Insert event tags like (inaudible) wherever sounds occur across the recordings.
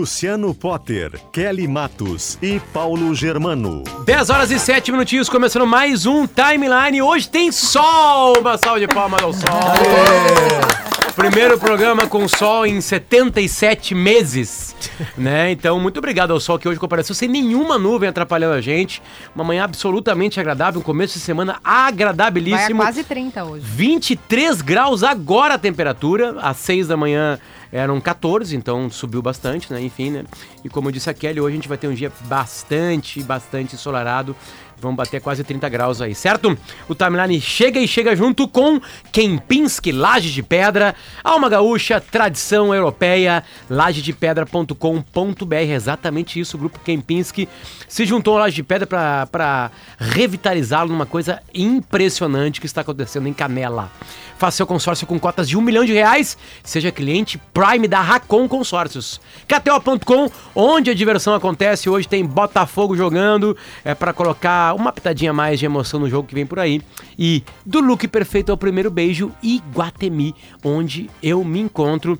Luciano Potter, Kelly Matos e Paulo Germano. 10 horas e 7 minutinhos, começando mais um timeline. Hoje tem sol! Uma salva de palmas ao sol. Primeiro programa com sol em 77 meses, né? Então, muito obrigado ao sol que hoje compareceu sem nenhuma nuvem atrapalhando a gente. Uma manhã absolutamente agradável, um começo de semana agradabilíssimo. Vai a quase 30 hoje. 23 graus agora a temperatura, às 6 da manhã eram 14, então subiu bastante, né? Enfim, né? E como disse a Kelly, hoje a gente vai ter um dia bastante, bastante ensolarado. Vamos bater quase 30 graus aí, certo? O timeline chega e chega junto com Kempinski Laje de Pedra, Alma Gaúcha, tradição europeia, lajedepedra.com.br. Exatamente isso, o grupo Kempinski se juntou ao Laje de Pedra para revitalizá-lo numa coisa impressionante que está acontecendo em Canela. Faça seu consórcio com cotas de um milhão de reais. Seja cliente Prime da Racon Consórcios. KTO.com, onde a diversão acontece. Hoje tem Botafogo jogando. É para colocar uma pitadinha mais de emoção no jogo que vem por aí. E do look perfeito ao primeiro beijo, Iguatemi, onde eu me encontro.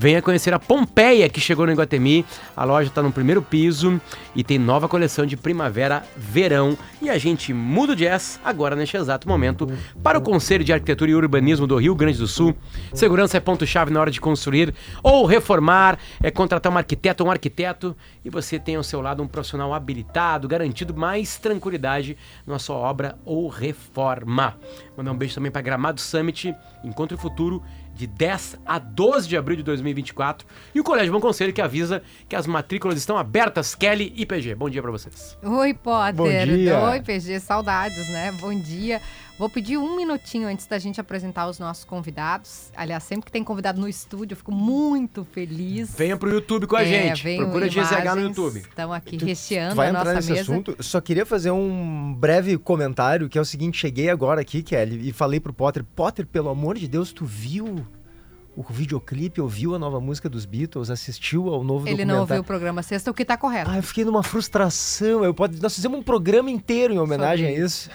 Venha conhecer a Pompeia que chegou no Iguatemi. A loja está no primeiro piso e tem nova coleção de primavera-verão. E a gente muda o jazz agora neste exato momento para o Conselho de Arquitetura e Urbanismo do Rio Grande do Sul. Segurança é ponto-chave na hora de construir ou reformar, é contratar um arquiteto ou um arquiteto e você tem ao seu lado um profissional habilitado, garantido mais tranquilidade na sua obra ou reforma. Mandar um beijo também para Gramado Summit, Encontro Futuro de 10 a 12 de abril de 2024. E o Colégio Bom Conselho que avisa que as matrículas estão abertas. Kelly e PG. Bom dia para vocês. Oi, Potter. Bom dia. Oi, PG. Saudades, né? Bom dia. Vou pedir um minutinho antes da gente apresentar os nossos convidados. Aliás, sempre que tem convidado no estúdio, eu fico muito feliz. Venha pro YouTube com a É, gente. Procura GZH no. YouTube. Estão aqui Tu- recheando Tu vai a entrar nossa nesse mesa. assunto. Só queria fazer um breve comentário, que é o seguinte, cheguei agora aqui, Kelly, e falei pro Potter, Potter, pelo amor de Deus, tu viu o videoclipe, ouviu a nova música dos Beatles, assistiu ao novo Ele não ouviu o programa sexta, o que tá correto. Ah, eu fiquei numa frustração. Eu pode... Nós fizemos um programa inteiro em homenagem Sobre a isso.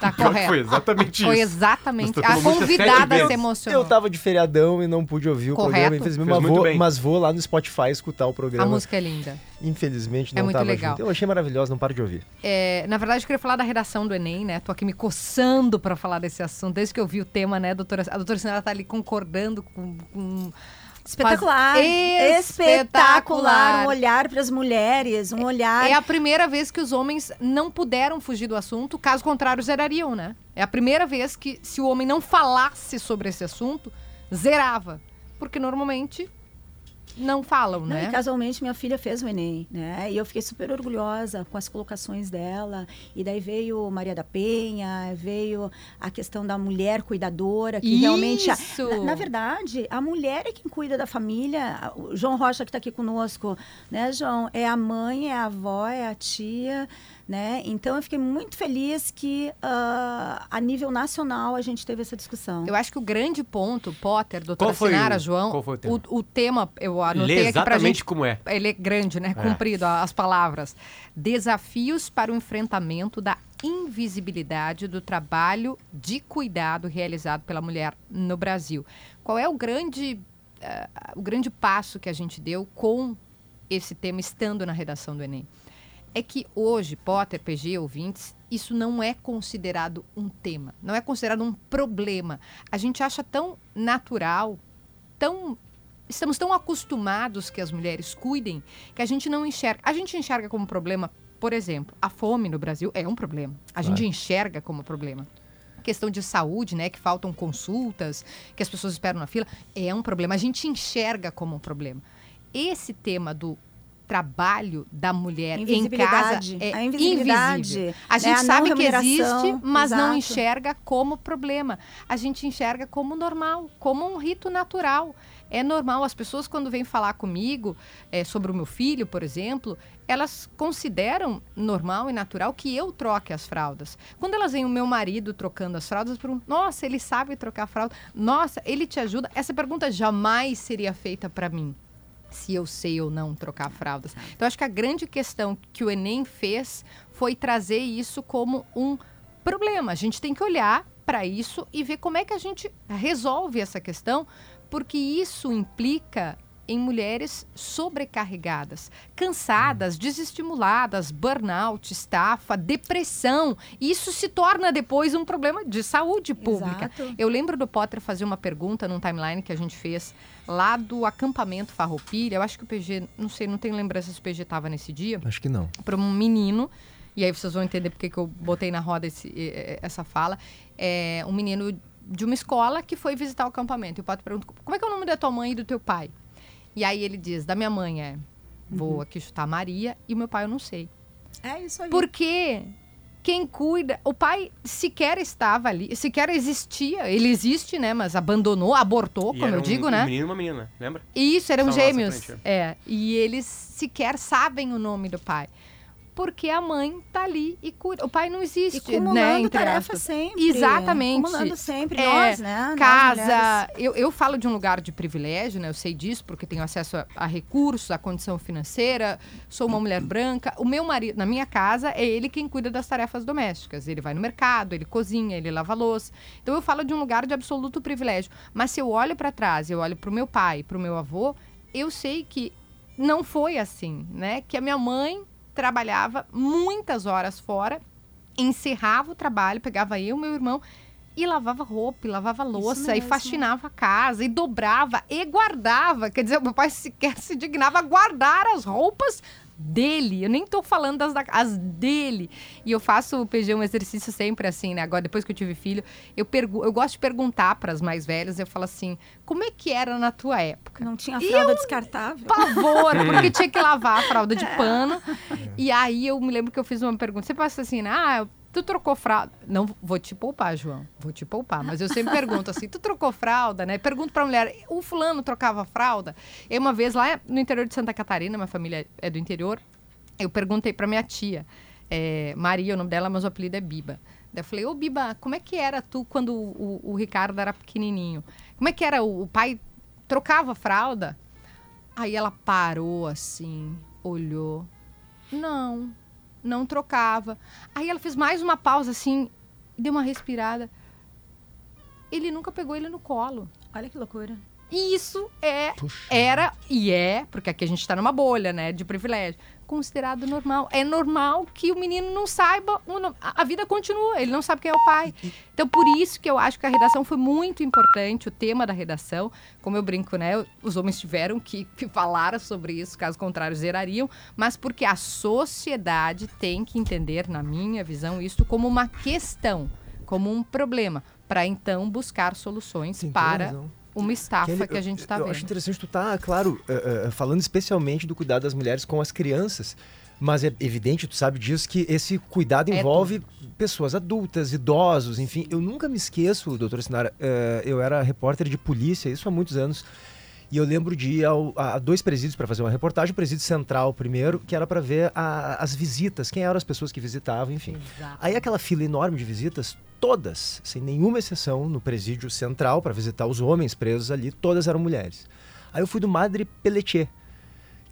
tá (laughs) correto. Foi exatamente Foi isso. exatamente. Nós A convidada se emocionou. Eu tava de feriadão e não pude ouvir o Correto. programa, infelizmente, mas muito vou, mas vou lá no Spotify escutar o A programa. música é linda. Infelizmente É não muito tava legal. junto. Eu achei maravilhosa, não paro de ouvir. É, na verdade, eu queria falar da redação do Enem, né? Tô aqui me coçando para falar desse assunto. Desde que eu vi o tema, né, doutora? A doutora Sinara tá ali concordando com. com- Espetacular. Espetacular. Um olhar para as mulheres, um olhar. É a primeira vez que os homens não puderam fugir do assunto, caso contrário, zerariam, né? É a primeira vez que, se o homem não falasse sobre esse assunto, zerava. Porque normalmente não falam, Não, né? e casualmente minha filha fez o Enem, né? E eu fiquei super orgulhosa com as colocações dela. E daí veio Maria da Penha, veio a questão da mulher cuidadora, que realmente. a- Isso! na, na verdade, a mulher é quem cuida da família. O João Rocha, que está aqui conosco, né, João? É a mãe, é a avó, é a tia, né? Então eu fiquei muito feliz que ah, a nível nacional a gente teve essa discussão. Eu acho que o grande ponto, Potter, doutora Qual foi Sinara, o- João, qual foi o tema? o, o tema, eu anotei Lê aqui pra exatamente gente como é. ele é grande, né? Comprido, a- as palavras. Desafios para o enfrentamento da invisibilidade do trabalho de cuidado realizado pela mulher no Brasil. Qual é o grande, eh, o grande passo que a gente deu com esse tema estando na redação do Enem? É que hoje, Potter, PG, ouvintes, isso não é considerado um tema, não é considerado um problema. A gente acha tão natural, tão estamos tão acostumados que as mulheres cuidem que a gente não enxerga. A gente enxerga como problema, por exemplo, a fome no Brasil é um problema. A gente enxerga como problema. Questão de saúde, né? Que faltam consultas, que as pessoas esperam na fila, é um problema. A gente enxerga como um problema. Esse tema do trabalho da mulher em casa é A invisível. A né, gente a não sabe que existe, mas não exato. enxerga como problema. A gente enxerga como normal, como um rito natural. É normal, as pessoas quando vêm falar comigo é, sobre o meu filho, por exemplo, elas consideram normal e natural que eu troque as fraldas. Quando elas veem o meu marido trocando as fraldas, perguntam, nossa, ele sabe trocar fralda, nossa, ele te ajuda. Essa pergunta jamais seria feita para mim se eu sei ou não trocar fraldas. Então, acho que a grande questão que o Enem fez foi trazer isso como um problema. A gente tem que olhar para isso e ver como é que a gente resolve essa questão, porque isso implica em mulheres sobrecarregadas, cansadas, desestimuladas, burnout, estafa, depressão. Isso se torna depois um problema de saúde pública. Exato. Eu lembro do Potter fazer uma pergunta num timeline que a gente fez lá do acampamento Farroupilha. Eu acho que o PG, não sei, não tenho lembrança se o PG estava nesse dia Acho que não. para um menino, e aí vocês vão entender porque que eu botei na roda esse- essa fala, é um menino de uma escola que foi visitar o acampamento. E o Pato pergunta, como é que é o nome da tua mãe e do teu pai? E aí ele diz, da minha mãe é, vou aqui chutar Maria, e o meu pai eu não sei. É isso aí. Porque quem cuida, o pai sequer estava ali, sequer existia, ele existe, né, mas abandonou, abortou, E como eu um- digo, um né? menino e uma menina, lembra? Isso, eram gêmeos. É, e eles sequer sabem o nome do pai. Porque a mãe tá ali e cuida. O pai não existe, E né? Entre tarefa sempre. Exatamente. Acumulando sempre. É, nós, né? Nós. Casa. Eu, eu falo de um lugar de privilégio, né? Eu sei disso porque tenho acesso a, a recursos, a condição financeira. Sou uma mulher branca. O meu marido, na minha casa, é ele quem cuida das tarefas domésticas. Ele vai no mercado, ele cozinha, ele lava louça. Então eu falo de um lugar de absoluto privilégio. Mas se eu olho para trás, eu olho para o meu pai, para o meu avô, eu sei que não foi assim, né? Que a minha mãe trabalhava muitas horas fora, encerrava o trabalho, pegava eu, meu irmão e lavava roupa, e lavava louça, e faxinava a casa, e dobrava, e guardava. Quer dizer, o meu pai sequer se dignava a guardar as roupas dele. Eu nem tô falando das da, as dele. E eu faço o PG um exercício sempre assim, né? Agora, depois que eu tive filho, eu, pergu eu gosto de perguntar para as mais velhas, eu falo assim, como é que era na tua época? Não tinha fralda descartável. pavor, (laughs) porque tinha que lavar a fralda de pano. E aí eu me lembro que eu fiz uma pergunta. Você passa assim, ah, tu trocou fralda. Não, vou te poupar, João. Vou te poupar. Mas eu sempre pergunto assim, tu trocou fralda, né? Pergunto pra mulher, o fulano trocava fralda? E uma vez lá no interior de Santa Catarina, minha família é do interior, eu perguntei pra minha tia, é, Maria, o nome dela, mas o apelido é Biba. Daí eu falei, ô Biba, como é que era tu quando o, o Ricardo era pequenininho? Como é que era? O, o pai trocava fralda? Aí ela parou assim, olhou. Não, não trocava. Aí ela fez mais uma pausa assim, e deu uma respirada. Ele nunca pegou ele no colo. Olha que loucura. E isso é, Puxa. era e é, porque aqui a gente está numa bolha, né, de privilégio, considerado normal. É normal que o menino não saiba, a vida continua, ele não sabe quem é o pai. Então, por isso que eu acho que a redação foi muito importante, o tema da redação. Como eu brinco, né, os homens tiveram que, que falar sobre isso, caso contrário, zerariam, mas porque a sociedade tem que entender, na minha visão, isso como uma questão, como um problema, para então buscar soluções toda para. Uma estafa Kelly, que a gente está eu, eu vendo. acho interessante tu tá, claro, eh, eh, falando especialmente do cuidado das mulheres com as crianças, mas é evidente, tu sabe disso, que esse cuidado É envolve pessoas adultas, idosos, enfim. Eu nunca me esqueço, doutora Sinara, eh, eu era repórter de polícia, isso há muitos anos, e eu lembro de ir ao- a, dois presídios para fazer uma reportagem, o presídio central primeiro, que era para ver a- as visitas, quem eram as pessoas que visitavam, enfim. Exato. Aí aquela fila enorme de visitas, todas, sem nenhuma exceção, no presídio central para visitar os homens presos ali, todas eram mulheres. Aí eu fui do Madre Pelletier,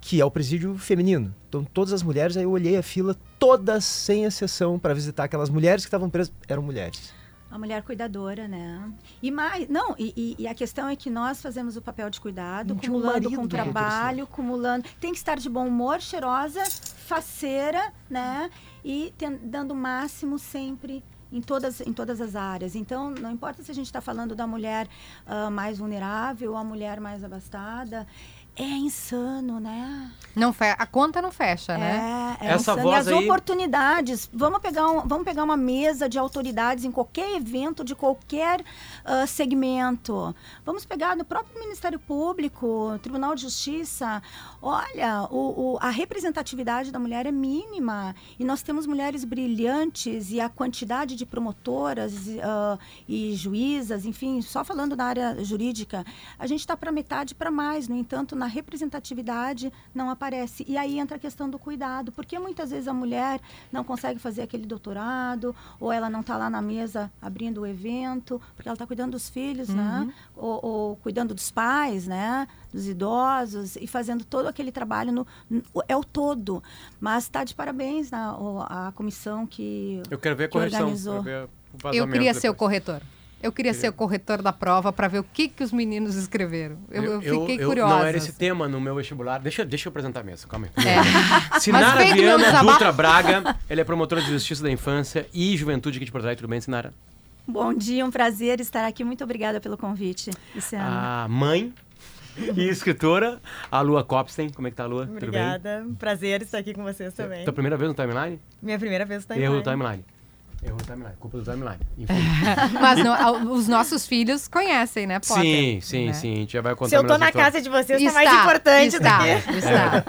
que é o presídio feminino. Então todas as mulheres, aí eu olhei a fila, todas sem exceção, para visitar aquelas mulheres que estavam presas, eram mulheres. A mulher cuidadora, né? E mais, não, e, e- a questão é que nós fazemos o papel de cuidado, um marido, com doutora trabalho, acumulando. Tem que estar de bom humor, cheirosa, faceira, né? E ten- dando o máximo sempre em todas, em todas as áreas. Então, não importa se a gente está falando da mulher ah, mais vulnerável ou a mulher mais abastada, é insano, né? Não fe... A conta não fecha, né? É, é Essa insano. voz e as aí- oportunidades. Vamos pegar, um- vamos pegar uma mesa de autoridades em qualquer evento, de qualquer ah, segmento. Vamos pegar no próprio Ministério Público, Tribunal de Justiça. Olha, o- o- a representatividade da mulher é mínima. E nós temos mulheres brilhantes e a quantidade de promotoras e, ah, e juízas, enfim, só falando da área jurídica, a gente está para metade para mais. No entanto, na representatividade não aparece. E aí entra a questão do cuidado, porque muitas vezes a mulher não consegue fazer aquele doutorado, ou ela não está lá na mesa abrindo o evento, porque ela está cuidando dos filhos, né? Ou, ou cuidando dos pais, né? Dos idosos, e fazendo todo aquele trabalho, no, no- é o todo. Mas está de parabéns na, o- a comissão que, Eu quero ver a que correção. organizou. quero ver o Eu queria ser o depois. corretor. Eu queria ser o corretor da prova para ver o que, que os meninos escreveram. Eu, eu fiquei eu- curiosa. Não era esse tema no meu vestibular. Deixa, deixa eu apresentar mesmo, calma aí. É. (laughs) Sinara Mas Viana. Dutra Braga, ela é promotora de justiça da infância e juventude aqui de Porto Alegre. Tudo bem, Sinara? Bom dia, um prazer estar aqui. Muito obrigada pelo convite, Luciano. A mãe e escritora, a Lua Kopstein. Como é que tá, Lua? Tudo bem? Obrigada. Um prazer estar aqui com vocês também. Tua primeira vez no timeline? Minha primeira vez no Erro do timeline. Timeline. Erro do timeline. Culpa do timeline. Enfim. (laughs) Mas não, a- os nossos filhos conhecem, né, Potter? sim, sim, Né? sim. A gente já vai contar Se eu tô na história. casa de vocês, Está, tá mais importante está, do que... está.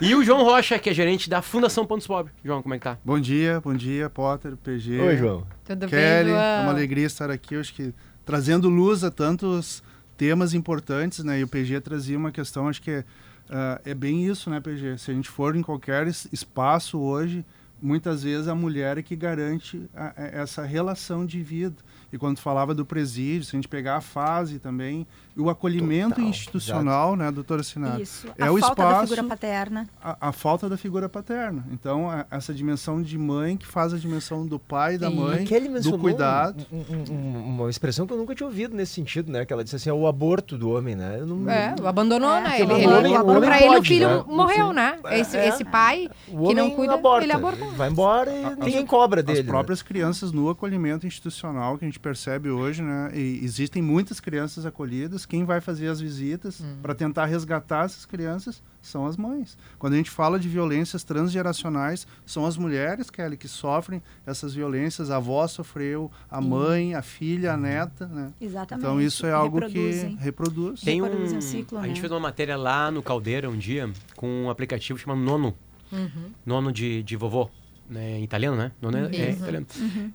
E o João Rocha, que é gerente da Fundação Pontos Pobre. João, como é que tá? Bom dia, bom dia, Potter, PG. Oi, João. Tudo Kelly, bem, é João? uma alegria estar aqui, acho que trazendo luz a tantos temas importantes, né? E o PG trazia uma questão, acho que é, ah, é bem isso, né, PG? Se a gente for em qualquer es- espaço hoje, muitas vezes a mulher é que garante a- essa relação de vida. E quando falava do presídio, se a gente pegar a fase também, o acolhimento Total, institucional, né, doutora Sinara? Isso. É a o falta da espaço figura paterna. a, a falta da figura paterna. Então, a- essa dimensão de mãe que faz a dimensão do pai e da E mãe, do cuidado. um- um- um- uma expressão que eu nunca tinha ouvido nesse sentido, né? Que ela disse assim, é o aborto do homem, né? Não- É, abandonou, É, né? Ele, o ele, homem- o pra ele o filho né? morreu, né? Esse, É. esse pai O que não homem cuida, aborta, ele abortou. Vai embora e ninguém cobra dele. As né? próprias crianças no acolhimento institucional que a gente percebe hoje, né? E existem muitas crianças acolhidas. Quem vai fazer as visitas Hum. para tentar resgatar essas crianças são as mães. Quando a gente fala de violências transgeracionais, são as mulheres, Kelly, que sofrem essas violências. A avó sofreu, a mãe, a filha, a neta, né? Exatamente. Então isso é algo Reproduzem. que reproduz. Tem um, o ciclo, a gente né? fez uma matéria lá no Caldeira um dia com um aplicativo chamado Nono. Nono de, de vovô. Né, em italiano, né? Nono é, é Isso. italiano.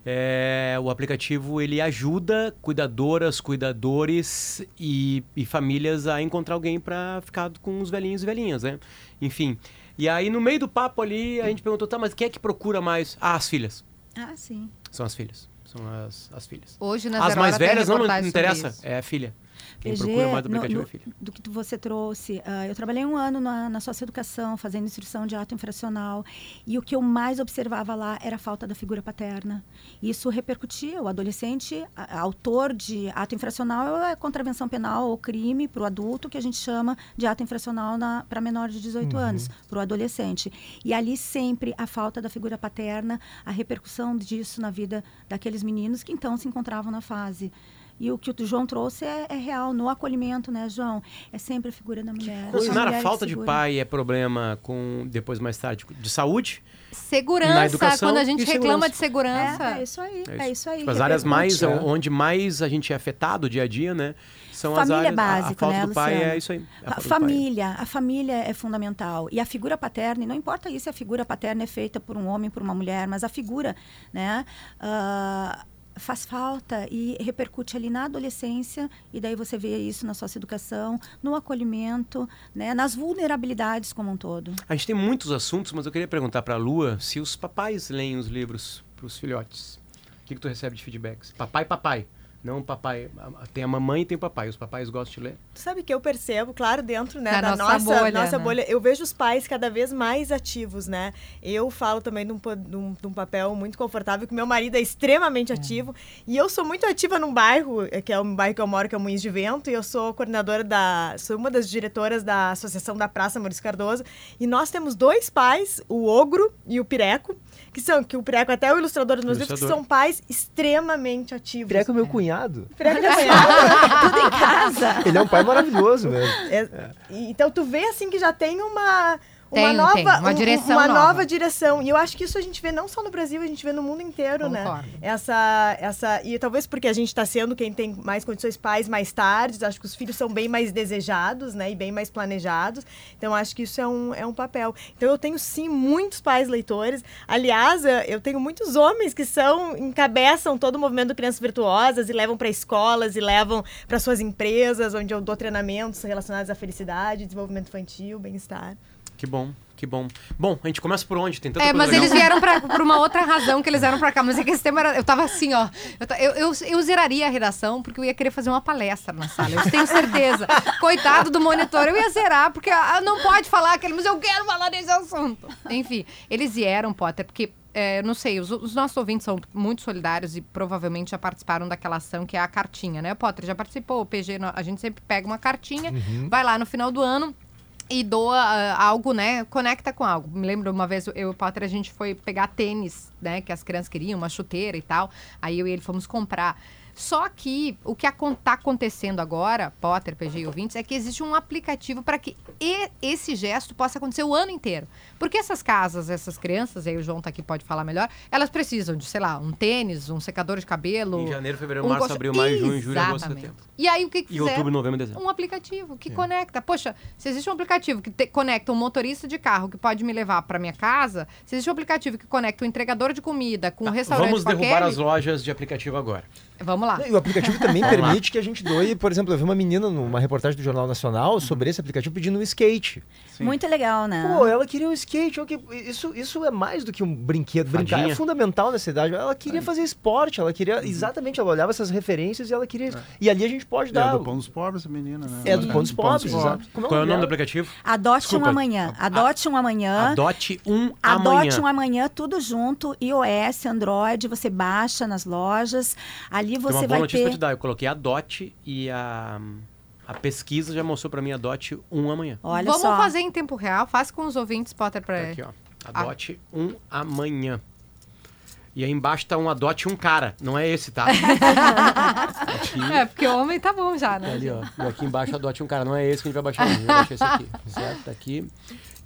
É, o aplicativo ele ajuda cuidadoras, cuidadores e, e famílias a encontrar alguém para ficar com os velhinhos e velhinhas, né? Enfim. E aí no meio do papo ali a gente perguntou, tá, mas quem é que procura mais? Ah, as filhas. Ah, sim. São as filhas. São as, as filhas. Hoje na As mais velhas não, não interessa, é a filha. Quem PG, procura mais do no- aplicativo no- é a filha. do que você trouxe. ah, eu trabalhei um ano na, na socioeducação, fazendo instrução de ato infracional. E o que eu mais observava lá era a falta da figura paterna. Isso repercutia. O adolescente, a- autor de ato infracional, é contravenção penal ou crime para o adulto, que a gente chama de ato infracional para menor de 18 anos, para o adolescente. E ali sempre a falta da figura paterna, a repercussão disso na vida daqueles meninos que então se encontravam na fase. E o que o João trouxe é, é real, no acolhimento, né, João? É sempre a figura da mulher. Ô, A Sinara, mulher falta que de pai é problema com, depois mais tarde, de saúde? Segurança, Na educação quando a gente reclama de segurança. É, é isso aí, É é isso, aí. Tipo, as áreas mais, repercute. onde mais a gente é afetado dia a dia, né? São Família as áreas, a- a, básica, falta né, do pai Luciano? é isso aí. A família, a família é fundamental. E a figura paterna, e não importa isso se a figura paterna é feita por um homem, por uma mulher, mas a figura, né, ah, faz falta e repercute ali na adolescência, e daí você vê isso na sua educação, no acolhimento, né, nas vulnerabilidades como um todo. A gente tem muitos assuntos, mas eu queria perguntar pra Lua se os papais leem os livros pros filhotes. O que, que tu recebe de feedbacks? Papai, papai. Não papai. Tem a mamãe e tem o papai. Os papais gostam de ler? Tu sabe que eu percebo, claro, dentro né, Da da, nossa nossa, bolha, nossa né? bolha, eu vejo os pais cada vez mais ativos, né? Eu falo também de um, de um- de um papel muito confortável, que meu marido é extremamente ativo. E eu sou muito ativa num bairro, eh, que é um bairro que eu moro, que é o Moinhos de Vento, e eu sou coordenadora da. sou uma das diretoras da Associação da Praça Maurício Cardoso. E nós temos dois pais, o Ogro e o Pireco, que são, que o Pireco até é o ilustrador dos meus livros, que Ilustrador. são pais extremamente ativos. Pireca é meu cunhado. acompanhado. (laughs) Prega de acompanhado. Tudo em casa. Ele é um pai maravilhoso mesmo. É, e- Então tu vê assim que já tem uma uma Tem, nova tem, uma um- direção uma nova. nova direção. E eu acho que isso a gente vê não só no Brasil, a gente vê no mundo inteiro, Concordo. né? Essa essa e talvez porque a gente está sendo quem tem mais condições pais mais tarde, acho que os filhos são bem mais desejados, né, e bem mais planejados. Então acho que isso é um, é um papel. Então eu tenho sim muitos pais leitores. Aliás, eu- eu tenho muitos homens que são encabeçam todo o movimento do Crianças Virtuosas e levam para escolas e levam para suas empresas, onde eu dou treinamentos relacionados à felicidade, desenvolvimento infantil, bem-estar. Que bom, que bom. Bom, a gente começa por onde? Tem tanta É, coisa mas legal. eles vieram pra, por uma outra (laughs) razão que eles vieram pra cá. Mas é que esse tema era. Eu tava assim, ó. Eu, eu, eu, eu zeraria a redação porque eu ia querer fazer uma palestra na sala. Eu tenho certeza. (laughs) Coitado do monitor, eu ia zerar, porque ah, não pode falar aquele, mas eu quero falar desse assunto. Enfim, eles vieram, Potter, porque. é, não sei, os, os nossos ouvintes são muito solidários e provavelmente já participaram daquela ação que é a cartinha, né? Potter já participou, o PG, a gente sempre pega uma cartinha, vai lá no final do ano, e doa ah, algo, né? Conecta com algo. Me lembro uma vez, eu e o Potter, a gente foi pegar tênis, né? Que as crianças queriam, uma chuteira e tal. Aí eu e ele fomos comprar. Só que o que está acontecendo agora, Potter, PG e ouvintes, é que existe um aplicativo para que esse gesto possa acontecer o ano inteiro. Porque essas casas, essas crianças, aí o João tá aqui pode falar melhor, elas precisam de, sei lá, um tênis, um secador de cabelo. Em janeiro, fevereiro, um março, colchão- abril, maio, junho, julho, agosto, setembro. E aí o que que E outubro, novembro, dezembro. Um aplicativo que conecta. Poxa, se existe um aplicativo que te- conecta um motorista de carro que pode me levar para minha casa, se existe um aplicativo que conecta um entregador de comida com um restaurante Tá, Vamos com derrubar as lojas de aplicativo agora. Vamos lá. E o aplicativo (laughs) também permite que a gente doe, por exemplo, eu vi uma menina numa reportagem do Jornal Nacional sobre esse aplicativo pedindo um skate. Sim. Muito legal, né? Pô, ela queria um skate. Isso, isso é mais do que um brinquedo. Brincar Fadinha. é fundamental nessa idade. Ela queria fazer esporte, ela queria. Exatamente, ela olhava essas referências e ela queria. E ali a gente pode É dar. do Pão dos Pobres, a menina, né? É do Pão dos Pobres, exato. Qual é o nome do aplicativo? Adote Desculpa. um amanhã. Adote um amanhã. Adote um amanhã. Adote um amanhã, tudo junto, iOS, Android, você baixa nas lojas. Ali você uma boa vai notícia pra ter. te dar. Eu coloquei Adote e a, a pesquisa já mostrou pra mim Adote um amanhã. Olha Vamos só. fazer em tempo real. Faz com os ouvintes, Potter, Tá para aqui, ó. Adote um amanhã. E aí embaixo tá um adote um cara. Não é esse, tá? (laughs) aqui, É, porque o homem tá bom já, tá né? ali, ó. E aqui embaixo adote um cara. Não é esse que a gente vai baixar. A gente vai baixar esse aqui. (laughs) Certo? Tá aqui.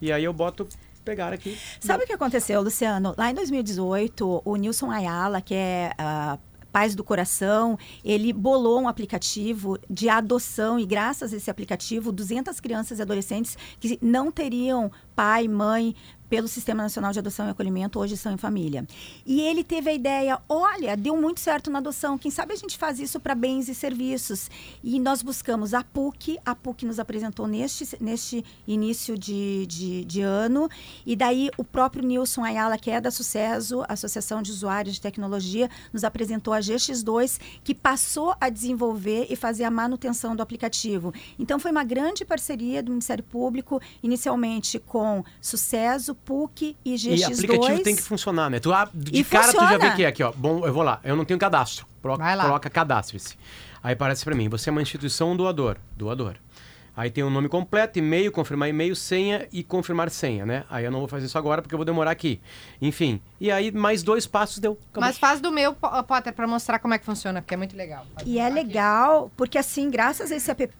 E aí eu boto pegar aqui. Sabe o que aconteceu, Luciano? Lá em 2018, o Nilson Ayala, que é ah, Paz do Coração, ele bolou um aplicativo de adoção e graças a esse aplicativo, 200 crianças e adolescentes que não teriam pai, mãe pelo Sistema Nacional de Adoção e Acolhimento, hoje são em família. E ele teve a ideia, olha, deu muito certo na adoção, quem sabe a gente faz isso para bens e serviços. E nós buscamos a PUC, a PUC nos apresentou neste, neste início de, de, de ano, e daí o próprio Nilson Ayala, que é da Sucesso, Associação de Usuários de Tecnologia, nos apresentou a GX2, que passou a desenvolver e fazer a manutenção do aplicativo. Então foi uma grande parceria do Ministério Público, inicialmente com Sucesso, PUC e GX2. E aplicativo tem que funcionar, né? Tu, ah, de E cara tu já vê funciona. que é aqui, ó. Bom, eu vou lá. Eu não tenho cadastro. Pro- Vai lá. Coloca cadastre-se. Aí aparece pra mim, você é uma instituição doador. Doador. Aí tem o nome completo, e-mail, confirmar e-mail, senha e confirmar senha, né? Aí eu não vou fazer isso agora porque eu vou demorar aqui. Enfim. E aí mais dois passos deu. Acabou. Mas faz do meu, Po- Potter, para mostrar como é que funciona, porque é muito legal. Pode E é aqui. legal, porque assim, graças a esse app,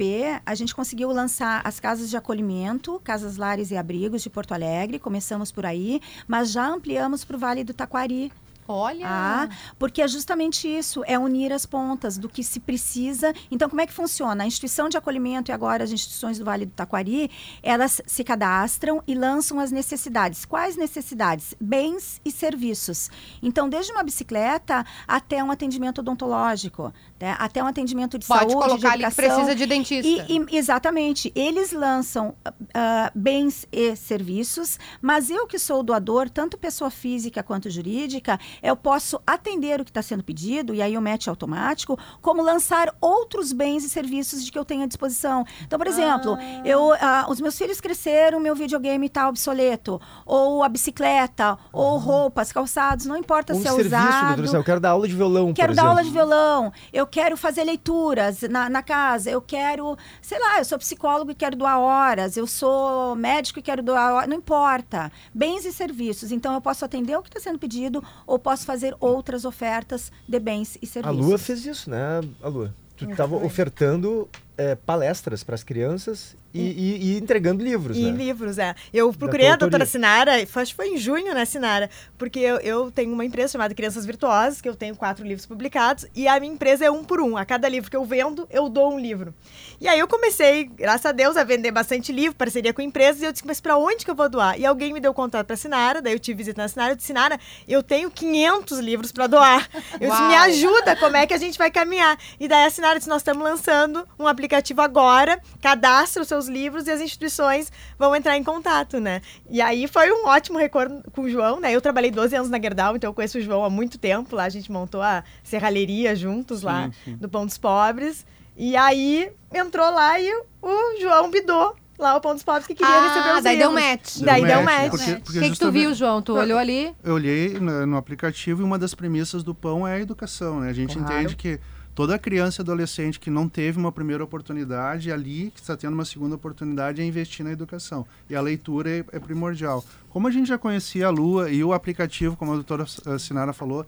a gente conseguiu lançar as casas de acolhimento, casas lares e abrigos de Porto Alegre, começamos por aí, mas já ampliamos para o Vale do Taquari. Olha. Ah, porque é justamente isso, é unir as pontas do que se precisa. Então, como é que funciona? A instituição de acolhimento e agora as instituições do Vale do Taquari, elas se cadastram e lançam as necessidades. Quais necessidades? Bens e serviços. Então, desde uma bicicleta até um atendimento odontológico, né? até um atendimento de Pode saúde, de colocar ali que educação. precisa de dentista. E, e- exatamente. Eles lançam ah, bens e serviços, mas eu que sou doador, tanto pessoa física quanto jurídica, eu posso atender o que está sendo pedido, e aí o match automático, como lançar outros bens e serviços de que eu tenho à disposição. Então, por exemplo, eu, ah, os meus filhos cresceram, meu videogame está obsoleto, ou a bicicleta, ou roupas, calçados, não importa Um se é serviço, usado. doutor eu quero dar aula de violão, Quero dar exemplo. aula de violão, eu quero fazer leituras na, na casa, eu quero, sei lá, eu sou psicólogo e quero doar horas, eu sou médico e quero doar horas, não importa. Bens e serviços. Então, eu posso atender o que está sendo pedido ou posso fazer outras ofertas de bens e A serviços. Lua fez isso, né, a Lua? Tu estava ofertando é, palestras para as crianças e, e- e entregando livros, E né? livros, é. Eu procurei a doutora. Sinara, acho que foi em junho, né, Sinara? Porque eu, eu tenho uma empresa chamada Crianças Virtuosas, que eu tenho quatro livros publicados, e a minha empresa é um por um. A cada livro que eu vendo, eu dou um livro. E aí eu comecei, graças a Deus, a vender bastante livro, parceria com empresas, e eu disse, mas pra onde que eu vou doar? E alguém me deu contato pra Sinara, daí eu tive visitando a Sinara, eu disse, Sinara, eu tenho 500 livros pra doar. (laughs) Eu disse, Uau. me ajuda, como é que a gente vai caminhar? E daí a Sinara disse, nós estamos lançando um aplicativo agora, cadastra os seus livros e as instituições vão entrar em contato, né? E aí foi um ótimo recordo com o João, né? Eu trabalhei 12 anos na Gerdau, então eu conheço o João há muito tempo. Lá a gente montou a serralheria juntos lá sim. do Pão dos Pobres. E aí entrou lá e o João bidou lá o Pão dos Pobres que queria receber Ah, os daí deu match. Daí deu match, match. porque- O porque que, que tu viu, João? Tu olhou ali? Eu olhei no, no aplicativo e uma das premissas do pão é a educação, né? A gente Claro. entende que toda criança e adolescente que não teve uma primeira oportunidade, ali que está tendo uma segunda oportunidade é investir na educação. E a leitura é, é primordial. Como a gente já conhecia a Lua e o aplicativo, como a doutora eh, Sinara falou,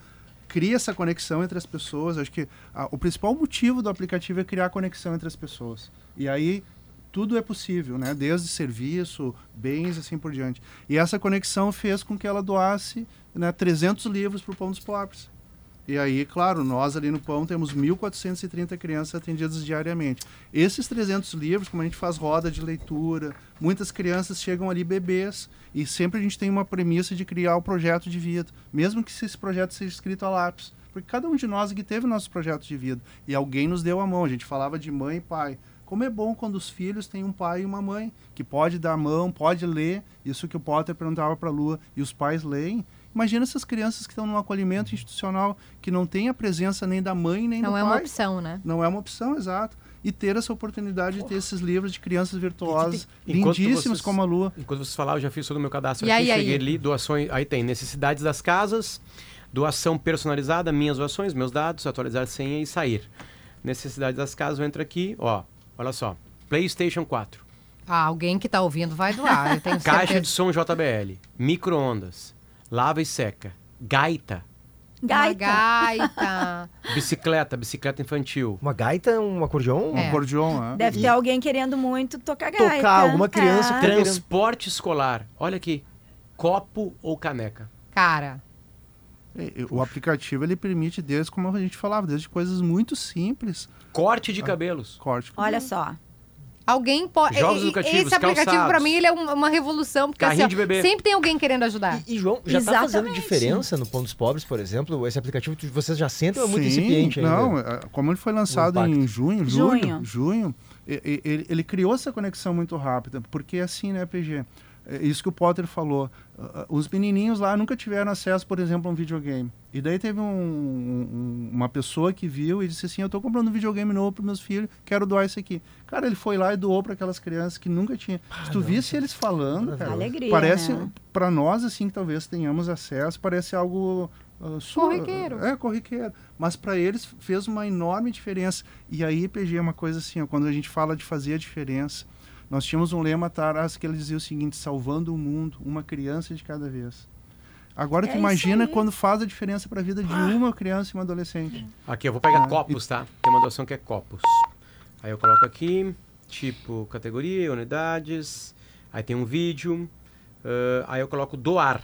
cria essa conexão entre as pessoas. Acho que ah, o principal motivo do aplicativo é criar conexão entre as pessoas. E aí tudo é possível, né? Desde serviço, bens, assim por diante. E essa conexão fez com que ela doasse né, 300 livros para o Pão dos Pobres. E aí, claro, nós ali no Pão temos 1.430 crianças atendidas diariamente. Esses 300 livros, como a gente faz roda de leitura, muitas crianças chegam ali bebês e sempre a gente tem uma premissa de criar o projeto de vida, mesmo que esse projeto seja escrito a lápis. Porque cada um de nós aqui teve nosso projeto de vida e alguém nos deu a mão. A gente falava de mãe e pai. Como é bom quando os filhos têm um pai e uma mãe que pode dar a mão, pode ler, isso que o Potter perguntava para a Lua, e os pais leem. Imagina essas crianças que estão num acolhimento institucional que não tem a presença nem da mãe nem Não do é pai. uma opção, né? Não é uma opção, exato. E ter essa oportunidade de ter esses livros de crianças virtuosas, Enquanto lindíssimos vocês- como a Lua. Enquanto vocês falavam, eu já fiz todo o meu cadastro E aqui, aí, aí? cheguei ali, doações, aí tem necessidades das casas, doação personalizada, minhas doações, meus dados, atualizar senha e sair. Necessidades das casas, eu entro aqui, ó, olha só, PlayStation 4, Ah, alguém que tá ouvindo vai doar, eu tenho caixa certeza. de som JBL, micro-ondas, lava e seca, gaita, Uma Gaita. gaita. (laughs) bicicleta, bicicleta infantil, Uma gaita, um acordeon? Um É. acordeon, né? Deve ter alguém querendo muito tocar gaita. Tocar, alguma criança É. que- transporte escolar, olha aqui, copo ou caneca. Cara, E- e O aplicativo ele permite, desde como a gente falava, desde coisas muito simples, Corte Ah. de cabelos. corte. Olha só. Alguém pode. Jogos educativos, Esse aplicativo, pra mim, ele é um- uma revolução, porque assim, ó, de bebê. sempre tem alguém querendo ajudar. E, e, João, já está fazendo diferença no Pão dos Pobres, por exemplo? Esse aplicativo, vocês já sentem ou é muito Sim, incipiente ainda? Não, é, como ele foi lançado em junho, julho, Junho. junho, ele, ele criou essa conexão muito rápida, porque assim, né, PG? É isso que o Potter falou. ah, ah, Os menininhos lá nunca tiveram acesso, por exemplo, a um videogame. E daí teve um- um- uma pessoa que viu e disse assim: Eu estou comprando um videogame novo para meus filhos, quero doar isso aqui. Cara, ele foi lá e doou para aquelas crianças que nunca tinham. Se tu visse eles falando, cara, Alegria, parece né? para nós assim que talvez tenhamos acesso, parece algo su- Corriqueiro. É, corriqueiro. Mas para eles fez uma enorme diferença. E aí, PG, é uma coisa assim, ó, quando a gente fala de fazer a diferença, nós tínhamos um lema atrás que ele dizia o seguinte: salvando o mundo, uma criança de cada vez. Agora É tu imagina quando faz a diferença para a vida de uma criança e uma adolescente. Aqui, eu vou pegar Ah, copos, tá? Tem uma doação que é copos. Aí eu coloco aqui, tipo, categoria, unidades. Aí tem um vídeo. ah, aí eu coloco doar.